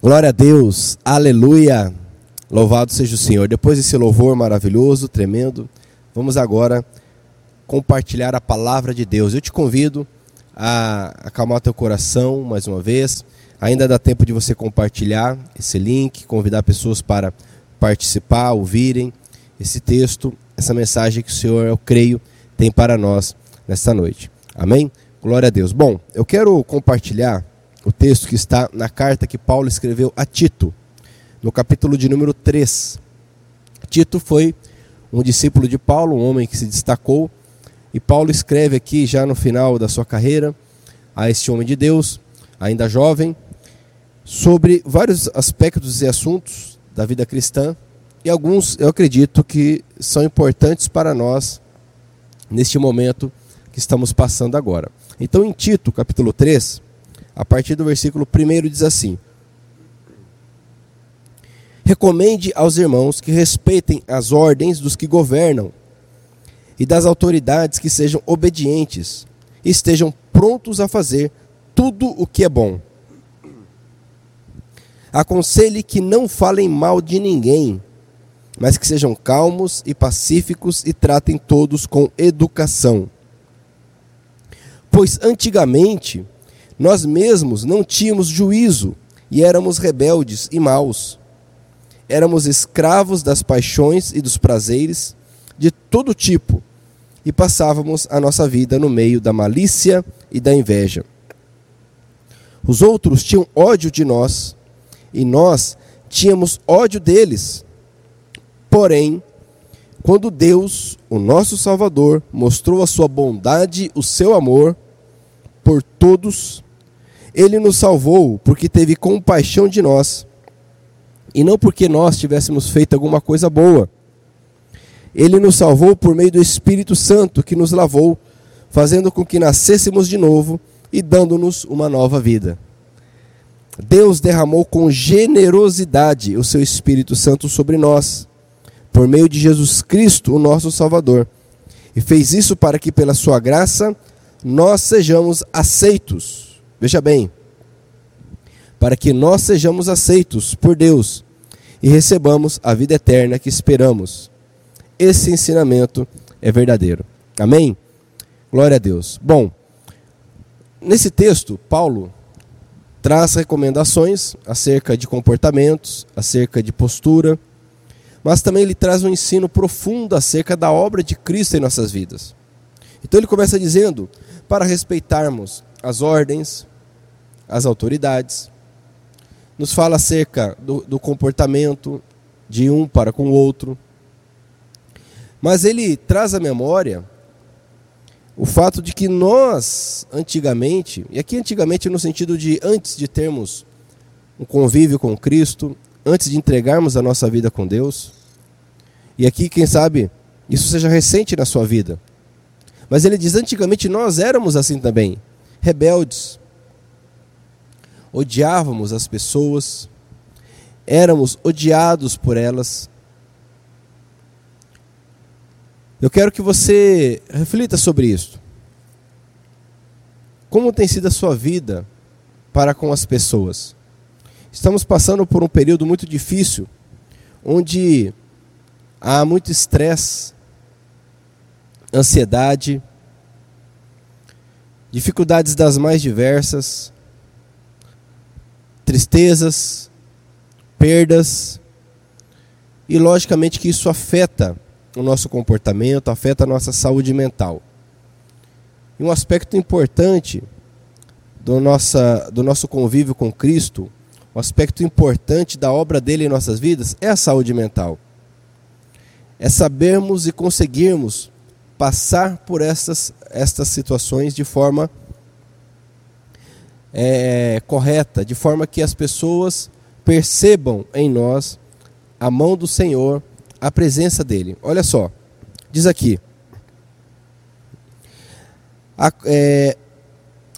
Glória a Deus, aleluia, louvado seja o Senhor. Depois desse louvor maravilhoso, tremendo, vamos agora compartilhar a palavra de Deus. Eu te convido a acalmar teu coração mais uma vez. Ainda dá tempo de você compartilhar esse link, convidar pessoas para participar, ouvirem esse texto, essa mensagem que o Senhor, eu creio, tem para nós nesta noite. Amém? Glória a Deus. Bom, eu quero compartilhar o texto que está na carta que Paulo escreveu a Tito, no capítulo de número 3. Tito foi um discípulo de Paulo, um homem que se destacou, e Paulo escreve aqui, já no final da sua carreira, a este homem de Deus, ainda jovem, sobre vários aspectos e assuntos da vida cristã, e alguns eu acredito que são importantes para nós neste momento que estamos passando agora. Então, em Tito, capítulo 3, a partir do versículo 1 diz assim: Recomende aos irmãos que respeitem as ordens dos que governam e das autoridades que sejam obedientes e estejam prontos a fazer tudo o que é bom. Aconselhe que não falem mal de ninguém, mas que sejam calmos e pacíficos e tratem todos com educação. Pois antigamente nós mesmos não tínhamos juízo e éramos rebeldes e maus. Éramos escravos das paixões e dos prazeres de todo tipo e passávamos a nossa vida no meio da malícia e da inveja. Os outros tinham ódio de nós e nós tínhamos ódio deles. Porém, quando Deus, o nosso Salvador, mostrou a sua bondade, o seu amor por todos, ele nos salvou porque teve compaixão de nós e não porque nós tivéssemos feito alguma coisa boa. Ele nos salvou por meio do Espírito Santo que nos lavou, fazendo com que nascêssemos de novo e dando-nos uma nova vida. Deus derramou com generosidade o seu Espírito Santo sobre nós, por meio de Jesus Cristo, o nosso Salvador, e fez isso para que, pela sua graça, nós sejamos aceitos Veja bem, para que nós sejamos aceitos por Deus e recebamos a vida eterna que esperamos. Esse ensinamento é verdadeiro. Amém? Glória a Deus. Bom, nesse texto, Paulo traz recomendações acerca de comportamentos, acerca de postura, mas também ele traz um ensino profundo acerca da obra de Cristo em nossas vidas. Então ele começa dizendo para respeitarmos as ordens, as autoridades, nos fala acerca do, do comportamento de um para com o outro, mas ele traz à memória o fato de que nós, antigamente, e aqui antigamente no sentido de antes de termos um convívio com Cristo, antes de entregarmos a nossa vida com Deus, e aqui, quem sabe, isso seja recente na sua vida. Mas ele diz: antigamente nós éramos assim também, rebeldes, odiávamos as pessoas, éramos odiados por elas. Eu quero que você reflita sobre isso. Como tem sido a sua vida para com as pessoas? Estamos passando por um período muito difícil, onde há muito estresse, ansiedade, dificuldades das mais diversas, tristezas, perdas, e logicamente que isso afeta o nosso comportamento, afeta a nossa saúde mental. E um aspecto importante do, nossa, do nosso convívio com Cristo, um aspecto importante da obra dele em nossas vidas é a saúde mental. É sabermos e conseguirmos passar por essas, estas situações de forma é, correta, de forma que as pessoas percebam em nós a mão do Senhor, a presença dele. Olha só, diz aqui: a, é,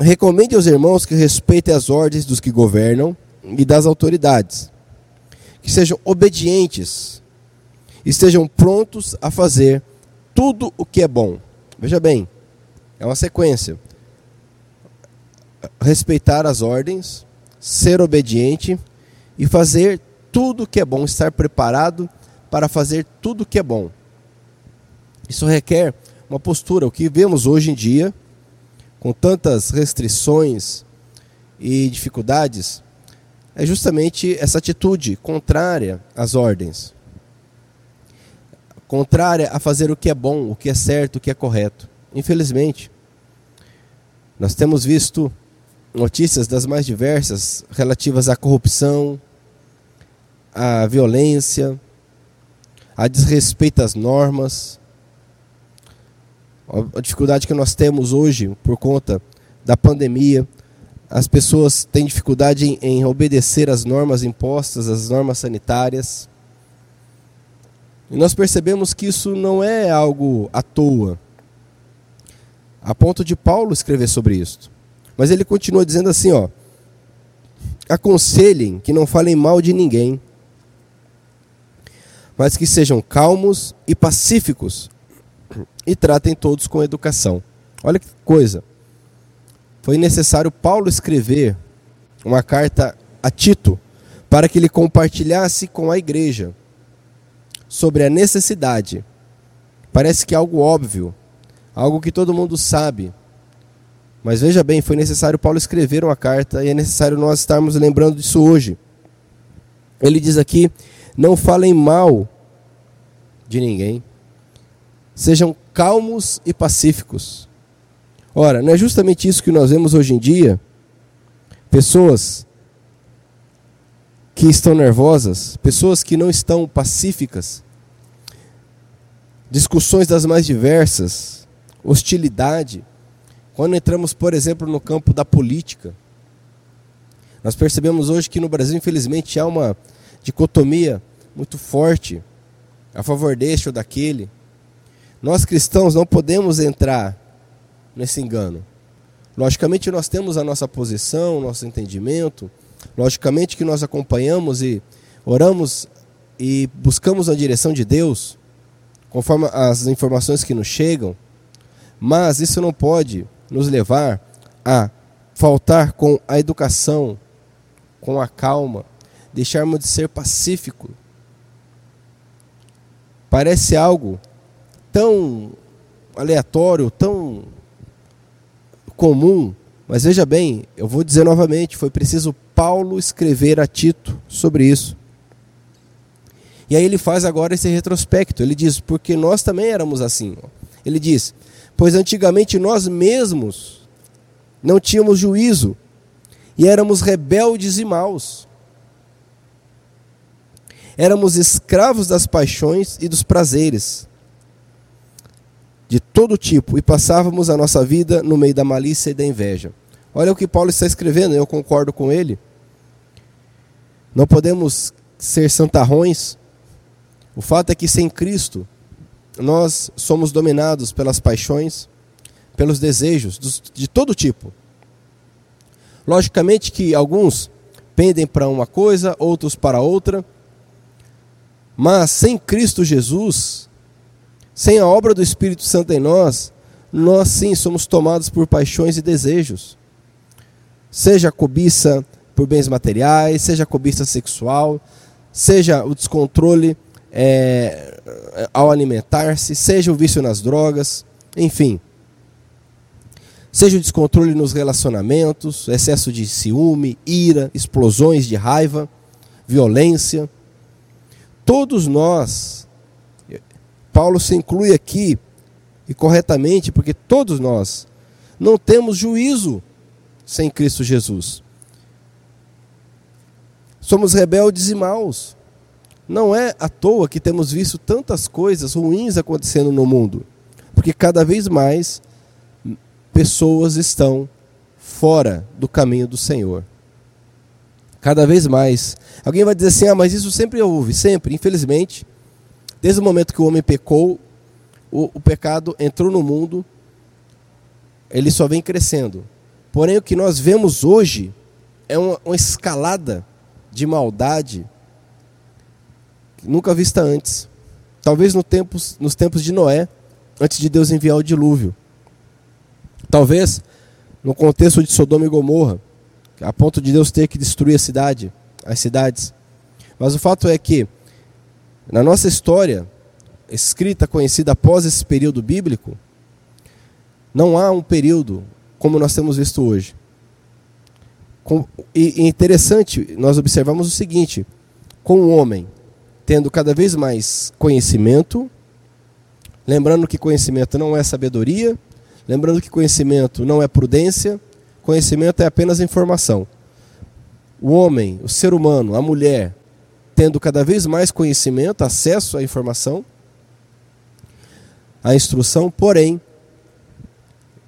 recomende aos irmãos que respeitem as ordens dos que governam e das autoridades, que sejam obedientes, estejam prontos a fazer tudo o que é bom. Veja bem, é uma sequência respeitar as ordens, ser obediente e fazer tudo que é bom, estar preparado para fazer tudo que é bom. Isso requer uma postura. O que vemos hoje em dia, com tantas restrições e dificuldades, é justamente essa atitude contrária às ordens, contrária a fazer o que é bom, o que é certo, o que é correto. Infelizmente, nós temos visto notícias das mais diversas relativas à corrupção, à violência, a desrespeito às normas, a dificuldade que nós temos hoje por conta da pandemia, as pessoas têm dificuldade em, em obedecer às normas impostas, às normas sanitárias. E nós percebemos que isso não é algo à toa, a ponto de Paulo escrever sobre isso. Mas ele continua dizendo assim, ó: Aconselhem que não falem mal de ninguém, mas que sejam calmos e pacíficos e tratem todos com educação. Olha que coisa. Foi necessário Paulo escrever uma carta a Tito para que ele compartilhasse com a igreja sobre a necessidade. Parece que é algo óbvio, algo que todo mundo sabe. Mas veja bem, foi necessário Paulo escrever uma carta e é necessário nós estarmos lembrando disso hoje. Ele diz aqui: não falem mal de ninguém, sejam calmos e pacíficos. Ora, não é justamente isso que nós vemos hoje em dia? Pessoas que estão nervosas, pessoas que não estão pacíficas, discussões das mais diversas, hostilidade. Quando entramos, por exemplo, no campo da política, nós percebemos hoje que no Brasil, infelizmente, há uma dicotomia muito forte a favor deste ou daquele. Nós cristãos não podemos entrar nesse engano. Logicamente, nós temos a nossa posição, nosso entendimento. Logicamente, que nós acompanhamos e oramos e buscamos a direção de Deus, conforme as informações que nos chegam. Mas isso não pode nos levar a faltar com a educação, com a calma, deixarmos de ser pacífico. Parece algo tão aleatório, tão comum, mas veja bem, eu vou dizer novamente, foi preciso Paulo escrever a Tito sobre isso. E aí ele faz agora esse retrospecto. Ele diz: porque nós também éramos assim. Ele diz: pois antigamente nós mesmos não tínhamos juízo e éramos rebeldes e maus. Éramos escravos das paixões e dos prazeres de todo tipo e passávamos a nossa vida no meio da malícia e da inveja. Olha o que Paulo está escrevendo, eu concordo com ele. Não podemos ser santarrões. O fato é que sem Cristo nós somos dominados pelas paixões, pelos desejos de todo tipo. Logicamente que alguns pendem para uma coisa, outros para outra, mas sem Cristo Jesus, sem a obra do Espírito Santo em nós, nós sim somos tomados por paixões e desejos. Seja a cobiça por bens materiais, seja a cobiça sexual, seja o descontrole é, ao alimentar-se, seja o vício nas drogas, enfim. Seja o descontrole nos relacionamentos, excesso de ciúme, ira, explosões de raiva, violência. Todos nós Paulo se inclui aqui, e corretamente, porque todos nós não temos juízo sem Cristo Jesus. Somos rebeldes e maus. Não é à toa que temos visto tantas coisas ruins acontecendo no mundo, porque cada vez mais pessoas estão fora do caminho do Senhor. Cada vez mais. Alguém vai dizer assim: ah, mas isso sempre houve, sempre, infelizmente. Desde o momento que o homem pecou, o, o pecado entrou no mundo, ele só vem crescendo. Porém, o que nós vemos hoje é uma, uma escalada de maldade nunca vista antes. Talvez no tempos, nos tempos de Noé, antes de Deus enviar o dilúvio. Talvez no contexto de Sodoma e Gomorra, a ponto de Deus ter que destruir a cidade. as cidades. Mas o fato é que, na nossa história, escrita, conhecida após esse período bíblico, não há um período como nós temos visto hoje. E interessante, nós observamos o seguinte: com o homem tendo cada vez mais conhecimento, lembrando que conhecimento não é sabedoria, lembrando que conhecimento não é prudência, conhecimento é apenas informação. O homem, o ser humano, a mulher, tendo cada vez mais conhecimento, acesso à informação, à instrução, porém,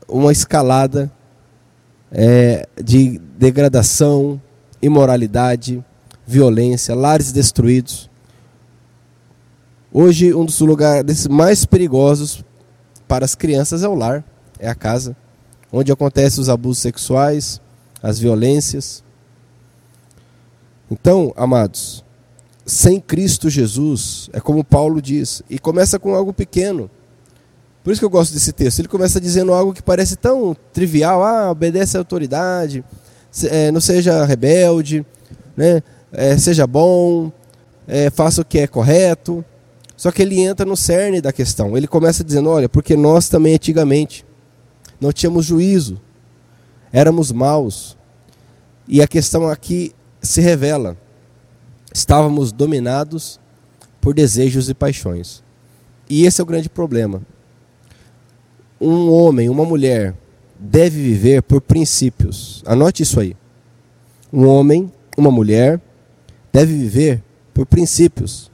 uma escalada é, de degradação, imoralidade, violência, lares destruídos. Hoje, um dos lugares mais perigosos para as crianças é o lar, é a casa, onde acontecem os abusos sexuais, as violências. Então, amados, sem Cristo Jesus, é como Paulo diz, e começa com algo pequeno. Por isso que eu gosto desse texto. Ele começa dizendo algo que parece tão trivial: ah, obedece à autoridade, é, não seja rebelde, né? É, seja bom, é, faça o que é correto. Só que ele entra no cerne da questão. Ele começa dizendo: olha, porque nós também antigamente não tínhamos juízo, éramos maus. E a questão aqui se revela: estávamos dominados por desejos e paixões. E esse é o grande problema um homem, uma mulher deve viver por princípios. Anote isso aí. Um homem, uma mulher deve viver por princípios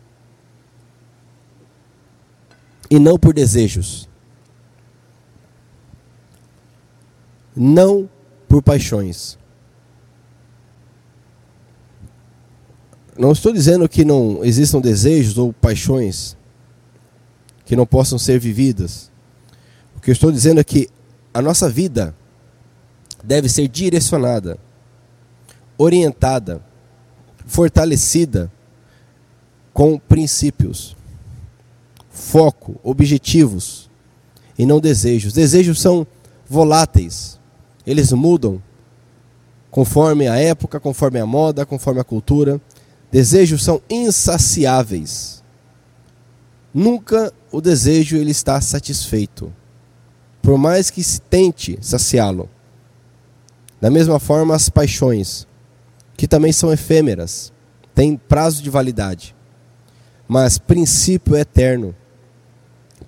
e não por desejos. Não por paixões. Não estou dizendo que não existam desejos ou paixões que não possam ser vividas. O que eu estou dizendo é que a nossa vida deve ser direcionada, orientada, fortalecida com princípios, foco, objetivos e não desejos. Desejos são voláteis, eles mudam conforme a época, conforme a moda, conforme a cultura. Desejos são insaciáveis. Nunca o desejo ele está satisfeito por mais que se tente saciá-lo. Da mesma forma, as paixões, que também são efêmeras, têm prazo de validade, mas princípio é eterno,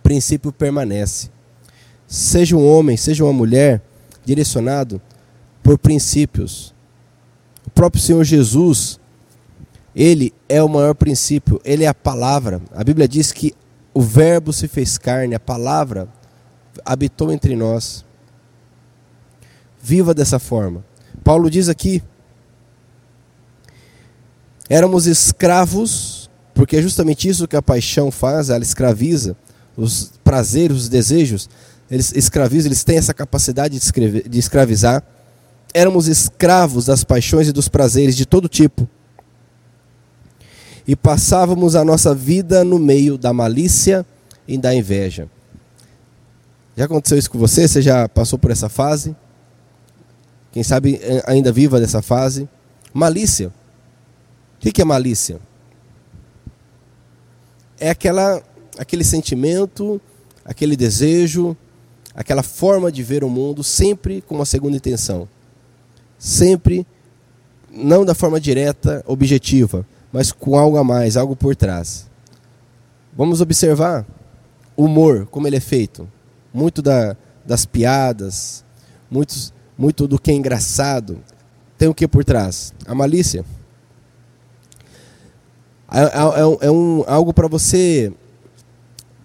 princípio permanece. Seja um homem, seja uma mulher, direcionado por princípios. O próprio Senhor Jesus, ele é o maior princípio, ele é a palavra. A Bíblia diz que o Verbo se fez carne, a palavra habitou entre nós. Viva dessa forma. Paulo diz aqui: éramos escravos, porque é justamente isso que a paixão faz, ela escraviza os prazeres, os desejos, eles escravizam, eles têm essa capacidade de, escrever, de escravizar. Éramos escravos das paixões e dos prazeres de todo tipo. E passávamos a nossa vida no meio da malícia e da inveja. Já aconteceu isso com você? Você já passou por essa fase? Quem sabe eh, ainda viva dessa fase? Malícia. O que é malícia? É aquela, aquele sentimento, aquele desejo, aquela forma de ver o mundo sempre com uma segunda intenção. Sempre, não da forma direta, objetiva, mas com algo a mais, algo por trás. Vamos observar o humor, como ele é feito muito da, das piadas, muitos, muito do que é engraçado, tem o que por trás? A malícia. É, é, é um, algo para você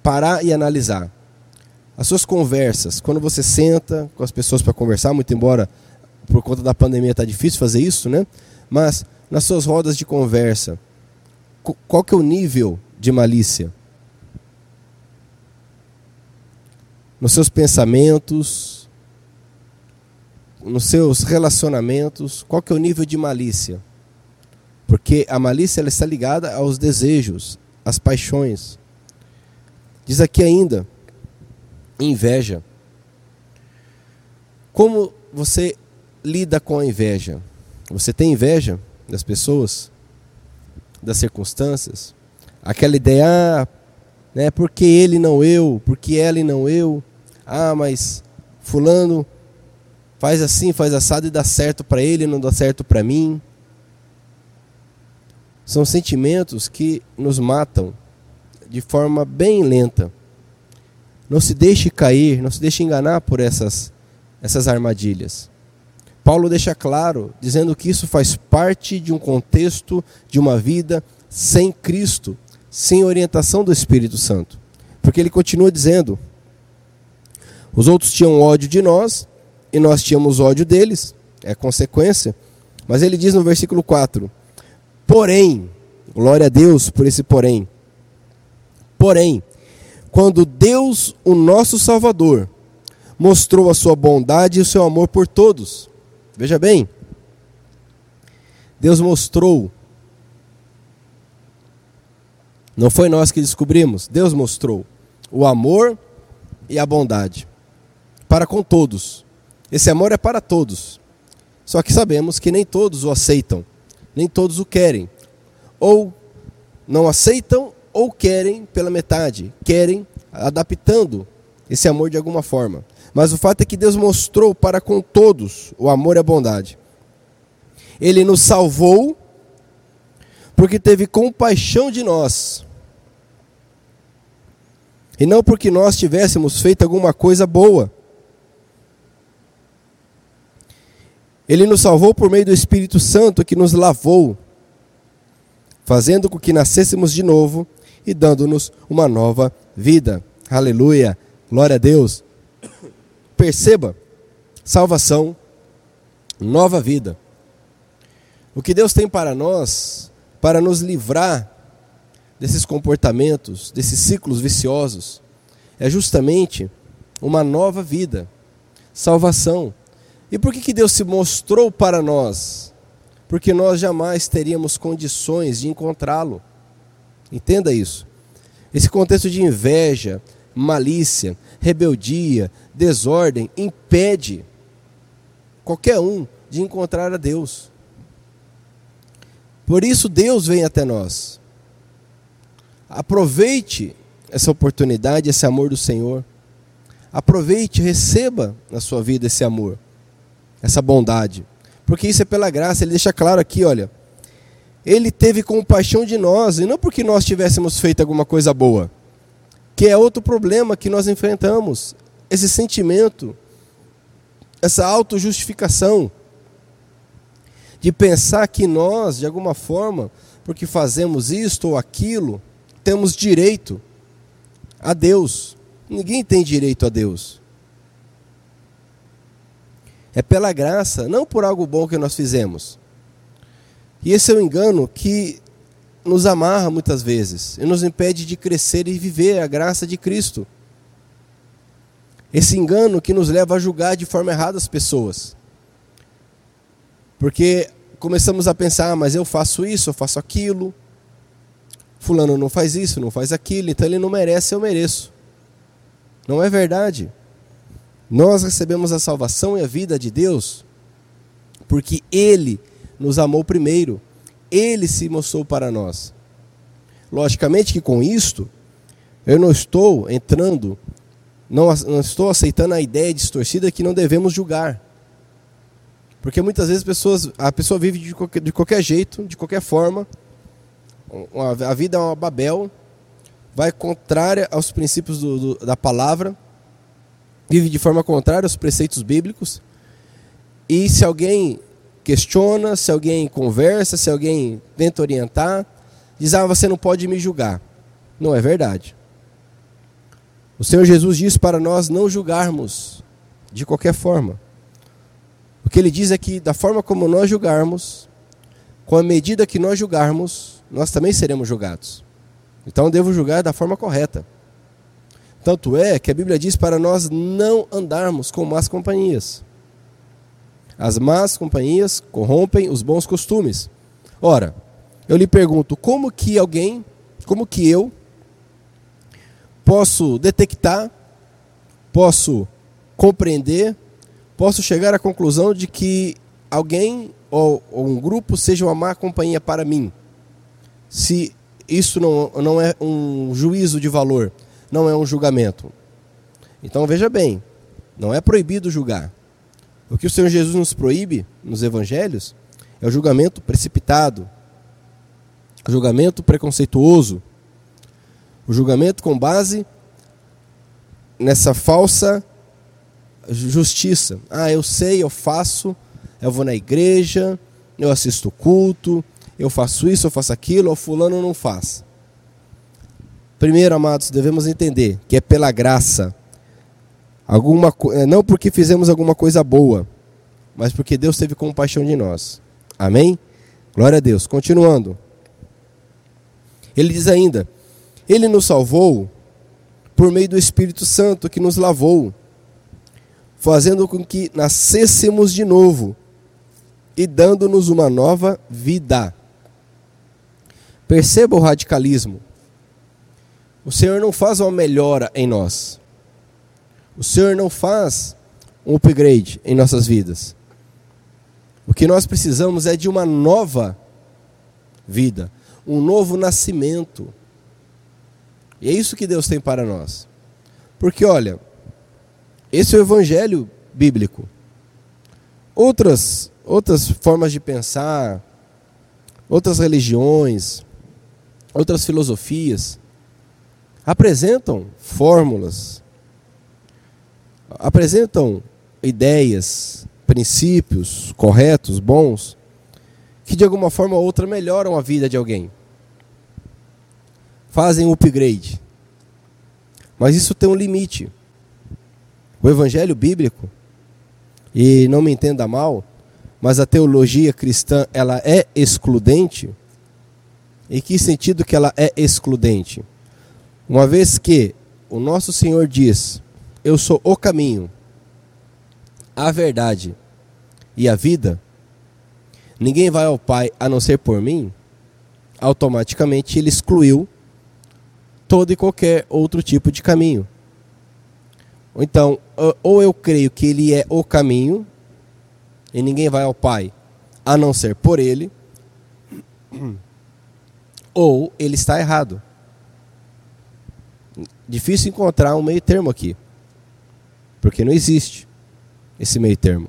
parar e analisar. As suas conversas, quando você senta com as pessoas para conversar, muito embora por conta da pandemia está difícil fazer isso, né? Mas nas suas rodas de conversa, qual que é o nível de malícia? nos seus pensamentos, nos seus relacionamentos, qual que é o nível de malícia? Porque a malícia ela está ligada aos desejos, às paixões. Diz aqui ainda, inveja. Como você lida com a inveja? Você tem inveja das pessoas? das circunstâncias, aquela ideia, ah, né, porque ele não eu, porque ela e não eu, ah, mas fulano faz assim, faz assado e dá certo para ele, não dá certo para mim. São sentimentos que nos matam de forma bem lenta. Não se deixe cair, não se deixe enganar por essas, essas armadilhas. Paulo deixa claro, dizendo que isso faz parte de um contexto de uma vida sem Cristo, sem orientação do Espírito Santo. Porque ele continua dizendo: os outros tinham ódio de nós e nós tínhamos ódio deles, é consequência. Mas ele diz no versículo 4: Porém, glória a Deus por esse porém. Porém, quando Deus, o nosso Salvador, mostrou a sua bondade e o seu amor por todos, Veja bem, Deus mostrou. Não foi nós que descobrimos, Deus mostrou o amor e a bondade para com todos. Esse amor é para todos. Só que sabemos que nem todos o aceitam, nem todos o querem. Ou não aceitam ou querem pela metade, querem adaptando esse amor de alguma forma. Mas o fato é que Deus mostrou para com todos o amor e a bondade. Ele nos salvou porque teve compaixão de nós. E não porque nós tivéssemos feito alguma coisa boa. Ele nos salvou por meio do Espírito Santo que nos lavou, fazendo com que nascêssemos de novo e dando-nos uma nova vida. Aleluia! Glória a Deus! Perceba, salvação, nova vida. O que Deus tem para nós, para nos livrar desses comportamentos, desses ciclos viciosos, é justamente uma nova vida, salvação. E por que, que Deus se mostrou para nós? Porque nós jamais teríamos condições de encontrá-lo. Entenda isso. Esse contexto de inveja, malícia, rebeldia, desordem impede qualquer um de encontrar a Deus. Por isso Deus vem até nós. Aproveite essa oportunidade, esse amor do Senhor. Aproveite, receba na sua vida esse amor, essa bondade. Porque isso é pela graça, ele deixa claro aqui, olha. Ele teve compaixão de nós, e não porque nós tivéssemos feito alguma coisa boa que é outro problema que nós enfrentamos, esse sentimento, essa autojustificação de pensar que nós, de alguma forma, porque fazemos isto ou aquilo, temos direito a Deus. Ninguém tem direito a Deus. É pela graça, não por algo bom que nós fizemos. E esse é o engano que nos amarra muitas vezes e nos impede de crescer e viver a graça de Cristo. Esse engano que nos leva a julgar de forma errada as pessoas. Porque começamos a pensar, ah, mas eu faço isso, eu faço aquilo. Fulano não faz isso, não faz aquilo, então ele não merece, eu mereço. Não é verdade. Nós recebemos a salvação e a vida de Deus porque Ele nos amou primeiro ele se mostrou para nós. Logicamente que com isto, eu não estou entrando, não, não estou aceitando a ideia distorcida que não devemos julgar. Porque muitas vezes pessoas, a pessoa vive de qualquer, de qualquer jeito, de qualquer forma, a vida é uma Babel, vai contrária aos princípios do, do, da palavra, vive de forma contrária aos preceitos bíblicos, e se alguém questiona, se alguém conversa, se alguém tenta orientar, diz: Ah, você não pode me julgar. Não é verdade. O Senhor Jesus diz para nós não julgarmos de qualquer forma. O que ele diz é que, da forma como nós julgarmos, com a medida que nós julgarmos, nós também seremos julgados. Então, devo julgar da forma correta. Tanto é que a Bíblia diz para nós não andarmos com más companhias. As más companhias corrompem os bons costumes. Ora, eu lhe pergunto, como que alguém, como que eu posso detectar, posso compreender, posso chegar à conclusão de que alguém ou, ou um grupo seja uma má companhia para mim? se isso não, não é um juízo de valor, não é um julgamento. Então veja bem, não é proibido julgar. O que o Senhor Jesus nos proíbe nos evangelhos é o julgamento precipitado, o julgamento preconceituoso, o julgamento com base nessa falsa justiça. Ah, eu sei, eu faço, eu vou na igreja, eu assisto culto, eu faço isso, eu faço aquilo, o fulano não faz. Primeiro, amados, devemos entender que é pela graça. Alguma, é, não porque fizemos alguma coisa boa, mas porque Deus teve compaixão de nós. Amém? Glória a Deus. Continuando. Ele diz ainda: Ele nos salvou por meio do Espírito Santo que nos lavou, fazendo com que nascêssemos de novo e dando-nos uma nova vida. Perceba o radicalismo. O Senhor não faz uma melhora em nós. O Senhor não faz um upgrade em nossas vidas. O que nós precisamos é de uma nova vida, um novo nascimento. E é isso que Deus tem para nós. Porque, olha, esse é o evangelho bíblico. Outras, outras formas de pensar, outras religiões, outras filosofias, apresentam fórmulas, apresentam ideias, princípios corretos, bons, que de alguma forma ou outra melhoram a vida de alguém. Fazem upgrade. Mas isso tem um limite. O evangelho bíblico, e não me entenda mal, mas a teologia cristã, ela é excludente em que sentido que ela é excludente? Uma vez que o nosso Senhor diz: Eu sou o caminho, a verdade e a vida, ninguém vai ao Pai a não ser por mim, automaticamente ele excluiu todo e qualquer outro tipo de caminho. Então, ou eu creio que ele é o caminho, e ninguém vai ao Pai a não ser por ele, ou ele está errado. Difícil encontrar um meio termo aqui, porque não existe esse meio termo.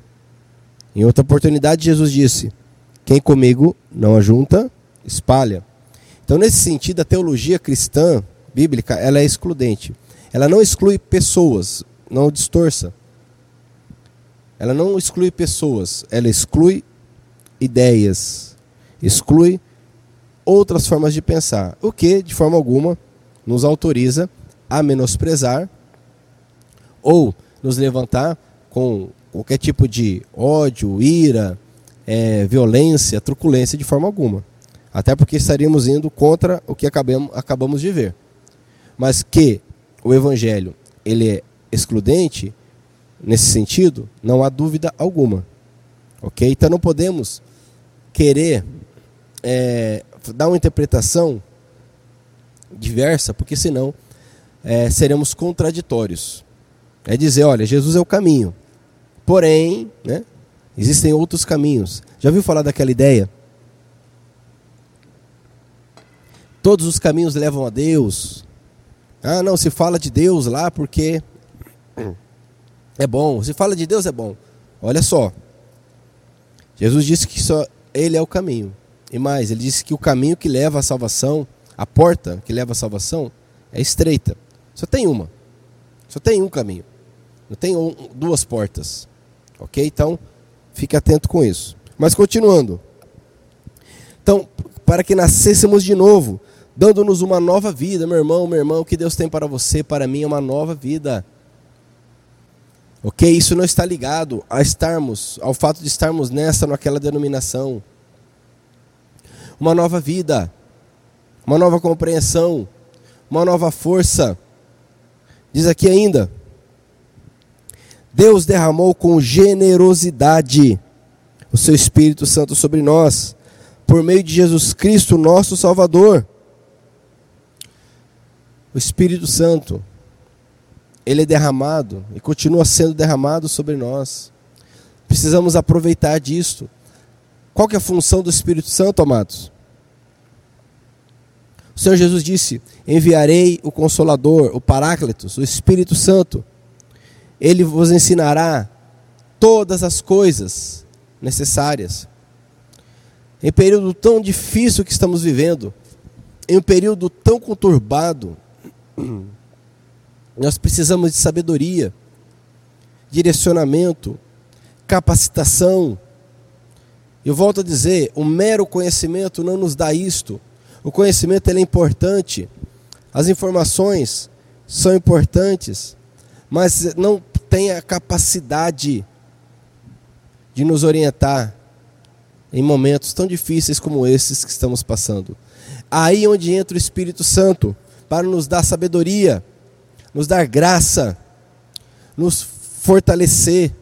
Em outra oportunidade, Jesus disse: Quem comigo não ajunta, espalha. Então, nesse sentido, a teologia cristã bíblica ela é excludente. Ela não exclui pessoas, não distorça. Ela não exclui pessoas, ela exclui ideias, exclui outras formas de pensar, o que, de forma alguma, nos autoriza a menosprezar ou nos levantar com qualquer tipo de ódio, ira, é, violência, truculência de forma alguma. Até porque estaríamos indo contra o que acabamos, acabamos de ver. Mas que o evangelho ele é excludente nesse sentido, não há dúvida alguma. Ok? Então não podemos querer é, dar uma interpretação diversa, porque senão é, seremos contraditórios. É dizer, olha, Jesus é o caminho. Porém, né, existem outros caminhos. Já viu falar daquela ideia? Todos os caminhos levam a Deus. Ah, não, se fala de Deus lá porque é bom. Se fala de Deus é bom. Olha só. Jesus disse que só ele é o caminho. E mais, ele disse que o caminho que leva à salvação, a porta que leva à salvação, é estreita. Só tem uma. Só tem um caminho. Não tem um, duas portas. Ok? Então, fique atento com isso. Mas continuando. Então, para que nascêssemos de novo, dando-nos uma nova vida, meu irmão, meu irmão, o que Deus tem para você, para mim, é uma nova vida. Ok? Isso não está ligado a estarmos, ao fato de estarmos nessa, naquela denominação uma nova vida, uma nova compreensão, uma nova força. Diz aqui ainda: Deus derramou com generosidade o seu Espírito Santo sobre nós, por meio de Jesus Cristo, nosso Salvador. O Espírito Santo, ele é derramado e continua sendo derramado sobre nós. Precisamos aproveitar disto. Qual que é a função do Espírito Santo, amados? O Senhor Jesus disse: Enviarei o Consolador, o Paráclitos, o Espírito Santo. Ele vos ensinará todas as coisas necessárias. Em período tão difícil que estamos vivendo, em um período tão conturbado, nós precisamos de sabedoria, direcionamento, capacitação. Eu volto a dizer, o mero conhecimento não nos dá isto. O conhecimento é importante, as informações são importantes, mas não tem a capacidade de nos orientar em momentos tão difíceis como esses que estamos passando. Aí onde entra o Espírito Santo para nos dar sabedoria, nos dar graça, nos fortalecer,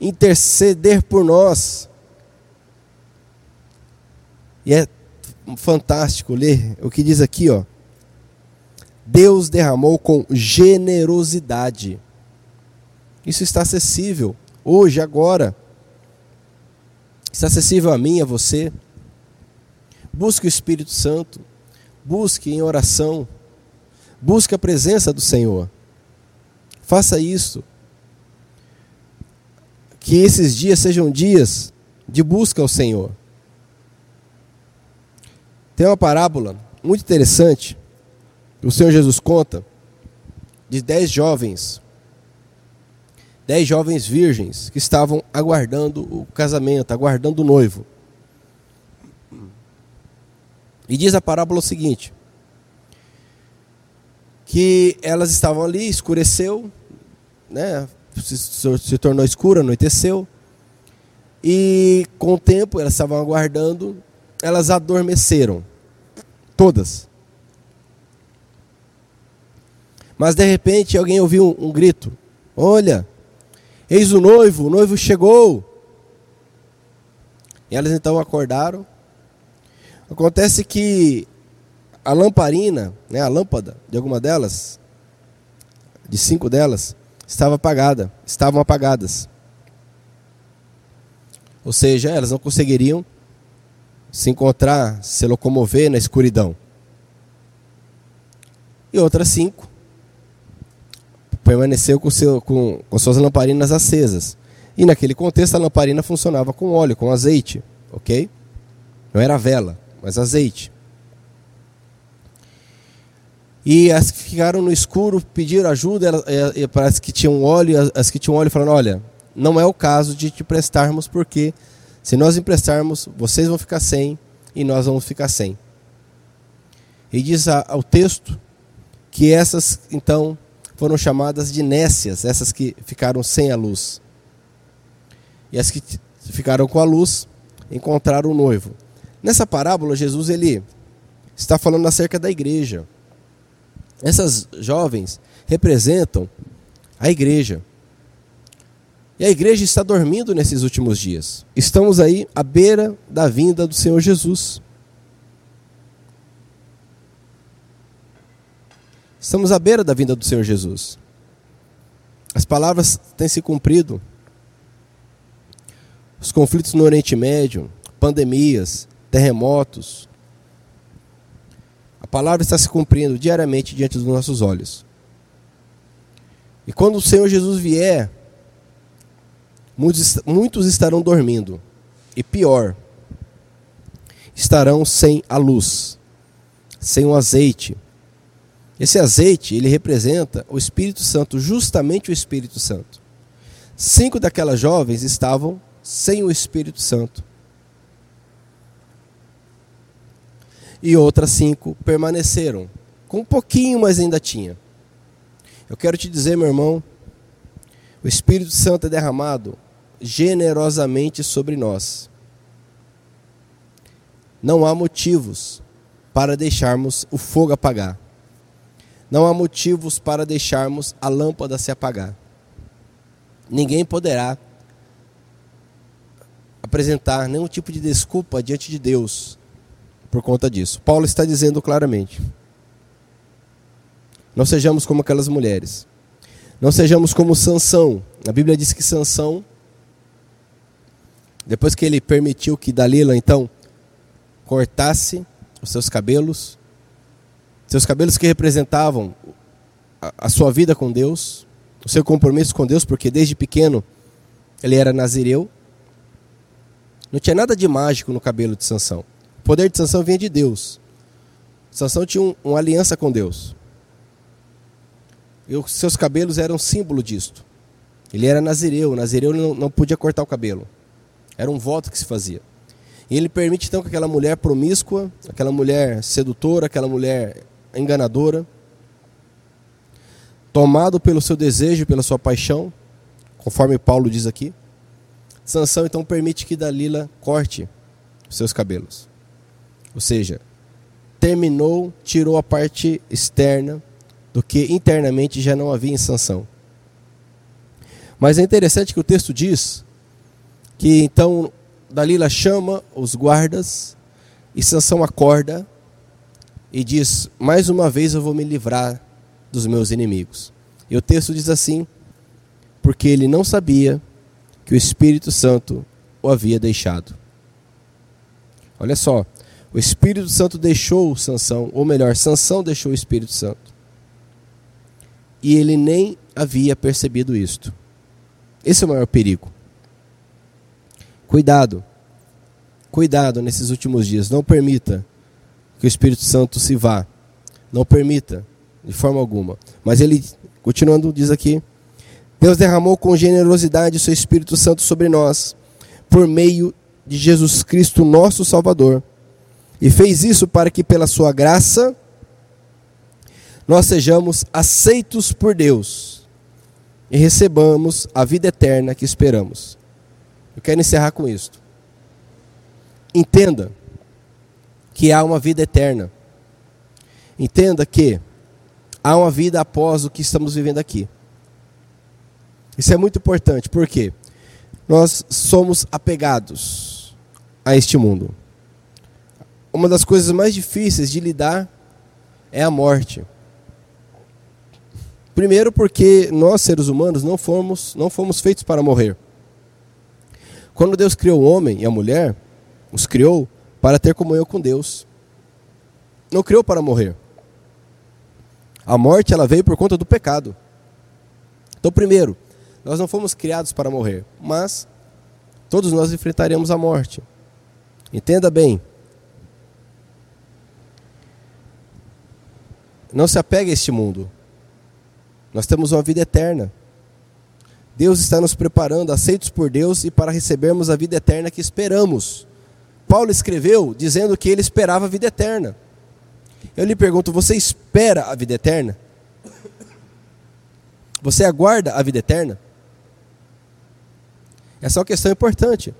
interceder por nós. E é fantástico ler o que diz aqui, ó. Deus derramou com generosidade. Isso está acessível hoje, agora. Está acessível a mim, a você. Busque o Espírito Santo. Busque em oração. Busque a presença do Senhor. Faça isso. Que esses dias sejam dias de busca ao Senhor. Tem uma parábola muito interessante. O Senhor Jesus conta de dez jovens, dez jovens virgens que estavam aguardando o casamento, aguardando o noivo. E diz a parábola o seguinte: que elas estavam ali, escureceu, né, se, se tornou escuro, anoiteceu, e com o tempo elas estavam aguardando elas adormeceram. Todas. Mas de repente alguém ouviu um, um grito: Olha, eis o noivo, o noivo chegou. E elas então acordaram. Acontece que a lamparina, né, a lâmpada de alguma delas, de cinco delas, estava apagada, estavam apagadas. Ou seja, elas não conseguiriam se encontrar, se locomover na escuridão. E outras cinco permaneceu com, seu, com, com suas lamparinas acesas. E naquele contexto a lamparina funcionava com óleo, com azeite, ok? Não era vela, mas azeite. E as que ficaram no escuro pediram ajuda, ela, é, para as que tinham óleo, as que tinham óleo falaram, olha, não é o caso de te prestarmos porque se nós emprestarmos, vocês vão ficar sem e nós vamos ficar sem. E diz ao texto que essas, então, foram chamadas de nécias, essas que ficaram sem a luz. E as que ficaram com a luz encontraram o noivo. Nessa parábola, Jesus ele está falando acerca da igreja. Essas jovens representam a igreja. E a igreja está dormindo nesses últimos dias. Estamos aí à beira da vinda do Senhor Jesus. Estamos à beira da vinda do Senhor Jesus. As palavras têm se cumprido. Os conflitos no Oriente Médio, pandemias, terremotos. A palavra está se cumprindo diariamente diante dos nossos olhos. E quando o Senhor Jesus vier, Muitos, estarão dormindo. E pior, estarão sem a luz, sem o azeite. Esse azeite, ele representa o Espírito Santo, justamente o Espírito Santo. Cinco daquelas jovens estavam sem o Espírito Santo. E outras cinco permaneceram. Com um pouquinho, mas ainda tinha. Eu quero te dizer, meu irmão, o Espírito Santo é derramado generosamente sobre nós. Não há motivos para deixarmos o fogo apagar. Não há motivos para deixarmos a lâmpada se apagar. Ninguém poderá apresentar nenhum tipo de desculpa diante de Deus por conta disso. Paulo está dizendo claramente: não sejamos como aquelas mulheres. Não sejamos como Sansão. A Bíblia diz que Sansão depois que ele permitiu que Dalila então cortasse os seus cabelos, seus cabelos que representavam a, sua vida com Deus, o seu compromisso com Deus, porque desde pequeno ele era nazireu. Não tinha nada de mágico no cabelo de Sansão. O poder de Sansão vinha de Deus. Sansão tinha um, uma aliança com Deus. E os seus cabelos eram símbolo disto. Ele era nazireu. Nazireu não, não podia cortar o cabelo. Era um voto que se fazia. E ele permite então que aquela mulher promíscua, aquela mulher sedutora, aquela mulher enganadora, tomado pelo seu desejo, pela sua paixão, conforme Paulo diz aqui, Sansão então permite que Dalila corte seus cabelos. Ou seja, terminou, tirou a parte externa do que internamente já não havia em Sansão. Mas é interessante que o texto diz que então Dalila chama os guardas e Sansão acorda e diz: "Mais uma vez eu vou me livrar dos meus inimigos". E o texto diz assim: porque ele não sabia que o Espírito Santo o havia deixado. Olha só, o Espírito Santo deixou Sansão, ou melhor, Sansão deixou o Espírito Santo. E ele nem havia percebido isto. Esse é o maior perigo. Cuidado. Cuidado nesses últimos dias. Não permita que o Espírito Santo se vá. Não permita, de forma alguma. Mas ele, continuando, diz aqui: Deus derramou com generosidade o seu Espírito Santo sobre nós, por meio de Jesus Cristo, nosso Salvador e fez isso para que, pela sua graça, nós sejamos aceitos por Deus e recebamos a vida eterna que esperamos. Eu quero encerrar com isto. Entenda que há uma vida eterna. Entenda que há uma vida após o que estamos vivendo aqui. Isso é muito importante, porque nós somos apegados a este mundo uma das coisas mais difíceis de lidar é a morte. Primeiro porque nós seres humanos não fomos, não fomos feitos para morrer. Quando Deus criou o homem e a mulher, os criou para ter comunhão com Deus. Não criou para morrer. A morte ela veio por conta do pecado. Então, primeiro, nós não fomos criados para morrer, mas todos nós enfrentaremos a morte. Entenda bem, Não se apegue a este mundo. Nós temos uma vida eterna. Deus está nos preparando, aceitos por Deus e para recebermos a vida eterna que esperamos. Paulo escreveu dizendo que ele esperava a vida eterna. Eu lhe pergunto: você espera a vida eterna? Você aguarda a vida eterna? Essa é uma questão importante,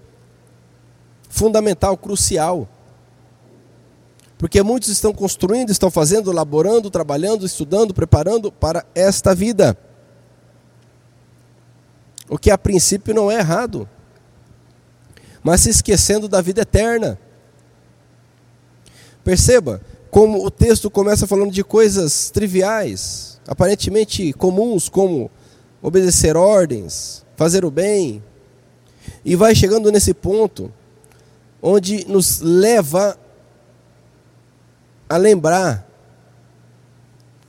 fundamental, crucial. Porque muitos estão construindo, estão fazendo, laborando, trabalhando, estudando, preparando para esta vida. O que a princípio não é errado. Mas se esquecendo da vida eterna. Perceba como o texto começa falando de coisas triviais, aparentemente comuns, como obedecer ordens, fazer o bem, e vai chegando nesse ponto onde nos leva a lembrar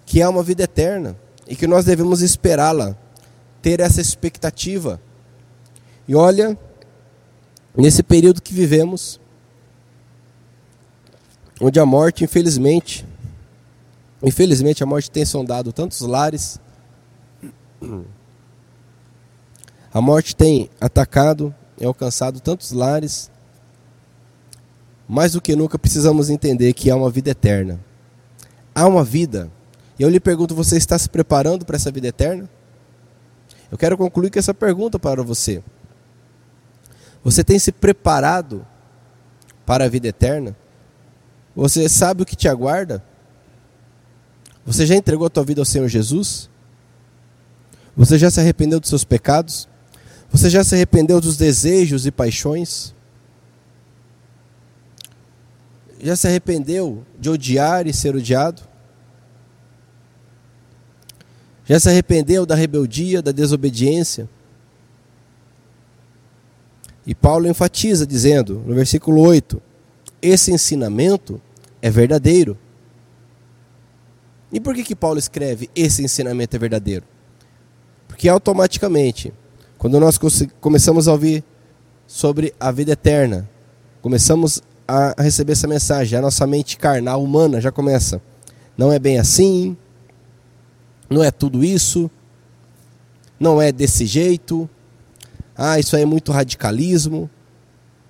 que há uma vida eterna e que nós devemos esperá-la, ter essa expectativa. E olha, nesse período que vivemos, onde a morte, infelizmente, infelizmente a morte tem sondado tantos lares, a morte tem atacado e alcançado tantos lares, mais do que nunca precisamos entender que há uma vida eterna. Há uma vida. E eu lhe pergunto: você está se preparando para essa vida eterna? Eu quero concluir com essa pergunta para você. Você tem se preparado para a vida eterna? Você sabe o que te aguarda? Você já entregou a tua vida ao Senhor Jesus? Você já se arrependeu dos seus pecados? Você já se arrependeu dos desejos e paixões? Já se arrependeu de odiar e ser odiado? Já se arrependeu da rebeldia, da desobediência? E Paulo enfatiza dizendo, no versículo 8: esse ensinamento é verdadeiro. E por que, que Paulo escreve esse ensinamento é verdadeiro? Porque automaticamente, quando nós começamos a ouvir sobre a vida eterna, começamos a receber essa mensagem, a nossa mente carnal, humana, já começa. Não é bem assim, não é tudo isso, não é desse jeito, ah, isso aí é muito radicalismo,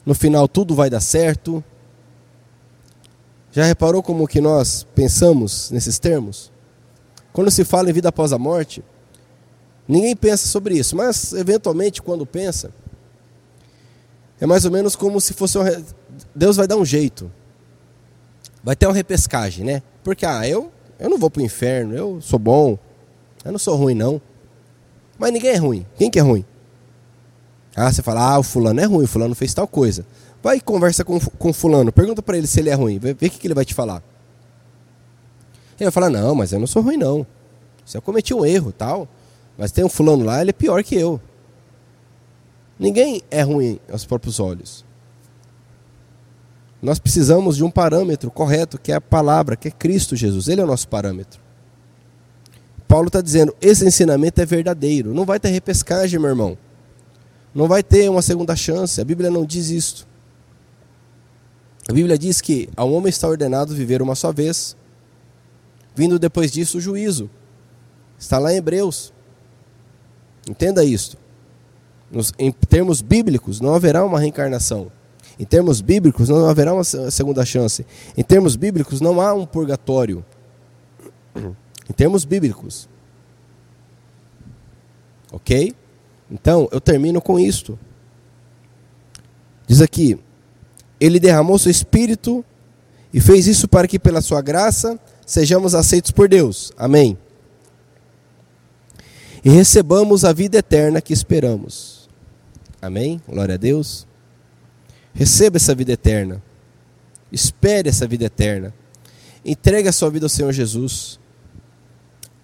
no final tudo vai dar certo. Já reparou como que nós pensamos nesses termos? Quando se fala em vida após a morte, ninguém pensa sobre isso, mas eventualmente quando pensa, é mais ou menos como se fosse um... Deus vai dar um jeito. Vai ter uma repescagem, né? Porque ah, eu eu não vou para o inferno, eu sou bom. Eu não sou ruim não. Mas ninguém é ruim. Quem que é ruim? Ah, você fala: "Ah, o fulano é ruim, o fulano fez tal coisa". Vai e conversa com com fulano, pergunta para ele se ele é ruim, vê, vê o que, que ele vai te falar. Ele vai falar: "Não, mas eu não sou ruim não. Se eu cometi um erro, tal, mas tem um fulano lá, ele é pior que eu". Ninguém é ruim aos próprios olhos. Nós precisamos de um parâmetro correto, que é a palavra, que é Cristo Jesus. Ele é o nosso parâmetro. Paulo está dizendo: esse ensinamento é verdadeiro. Não vai ter repescagem, meu irmão. Não vai ter uma segunda chance. A Bíblia não diz isso. A Bíblia diz que ao homem está ordenado viver uma só vez, vindo depois disso o juízo. Está lá em Hebreus. Entenda isto. Nos, em termos bíblicos, não haverá uma reencarnação. Em termos bíblicos, não haverá uma segunda chance. Em termos bíblicos, não há um purgatório. Em termos bíblicos. Ok? Então, eu termino com isto. Diz aqui: Ele derramou seu espírito e fez isso para que, pela sua graça, sejamos aceitos por Deus. Amém. E recebamos a vida eterna que esperamos. Amém? Glória a Deus. Receba essa vida eterna. Espere essa vida eterna. Entregue a sua vida ao Senhor Jesus.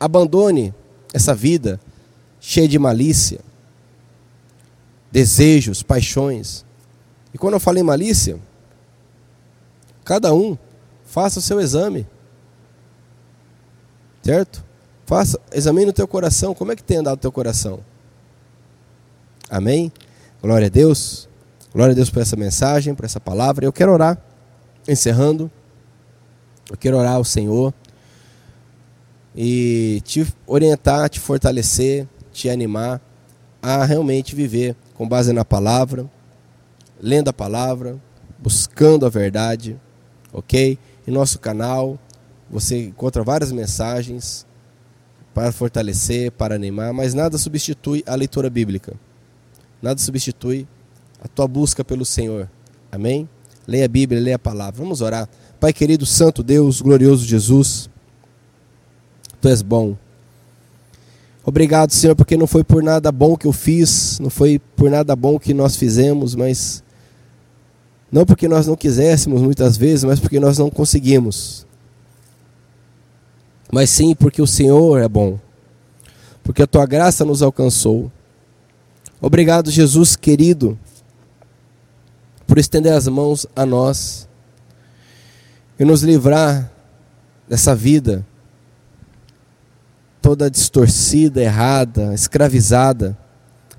Abandone essa vida cheia de malícia, desejos, paixões. E quando eu falo em malícia, cada um faça o seu exame. Certo? Faça, examine o teu coração, como é que tem andado o teu coração? Amém? Glória a Deus. Glória a Deus por essa mensagem, por essa palavra. Eu quero orar, encerrando. Eu quero orar ao Senhor e te orientar, te fortalecer, te animar a realmente viver com base na palavra, lendo a palavra, buscando a verdade, ok? Em nosso canal você encontra várias mensagens para fortalecer, para animar, mas nada substitui a leitura bíblica. Nada substitui a tua busca pelo Senhor. Amém? Leia a Bíblia, leia a palavra. Vamos orar. Pai querido, Santo Deus, glorioso Jesus, Tu és bom. Obrigado, Senhor, porque não foi por nada bom que eu fiz, não foi por nada bom que nós fizemos, mas não porque nós não quiséssemos muitas vezes, mas porque nós não conseguimos. Mas sim porque o Senhor é bom, porque a tua graça nos alcançou. Obrigado, Jesus querido por estender as mãos a nós e nos livrar dessa vida toda distorcida, errada, escravizada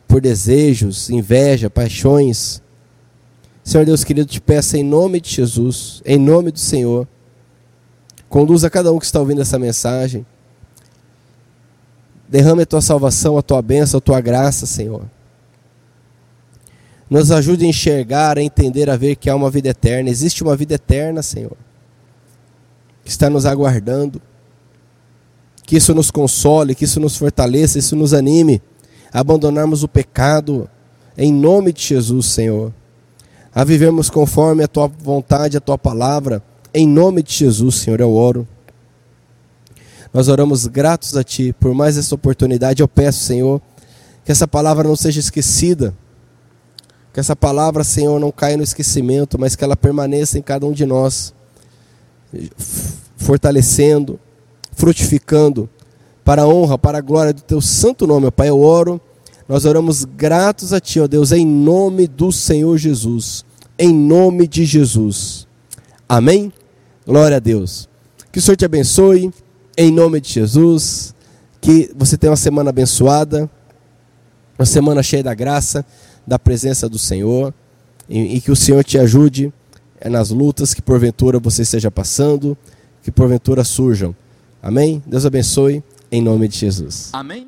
por desejos, inveja, paixões. Senhor Deus querido, te peço em nome de Jesus, em nome do Senhor, conduza cada um que está ouvindo essa mensagem. Derrame a tua salvação, a tua bênção, a tua graça, Senhor. Nos ajude a enxergar, a entender, a ver que há uma vida eterna. Existe uma vida eterna, Senhor, que está nos aguardando. Que isso nos console, que isso nos fortaleça, isso nos anime a abandonarmos o pecado em nome de Jesus, Senhor. A vivermos conforme a tua vontade, a tua palavra, em nome de Jesus, Senhor, eu oro. Nós oramos gratos a Ti por mais essa oportunidade. Eu peço, Senhor, que essa palavra não seja esquecida que essa palavra, Senhor, não caia no esquecimento, mas que ela permaneça em cada um de nós, fortalecendo, frutificando, para a honra, para a glória do teu santo nome, Pai. Eu oro, nós oramos gratos a Ti, ó Deus, em nome do Senhor Jesus, em nome de Jesus. Amém? Glória a Deus. Que o Senhor te abençoe, em nome de Jesus. Que você tenha uma semana abençoada, uma semana cheia da graça, da presença do Senhor. E, e que o Senhor te ajude eh, nas lutas que porventura você esteja passando, que porventura surjam. Amém? Deus abençoe, em nome de Jesus. Amém.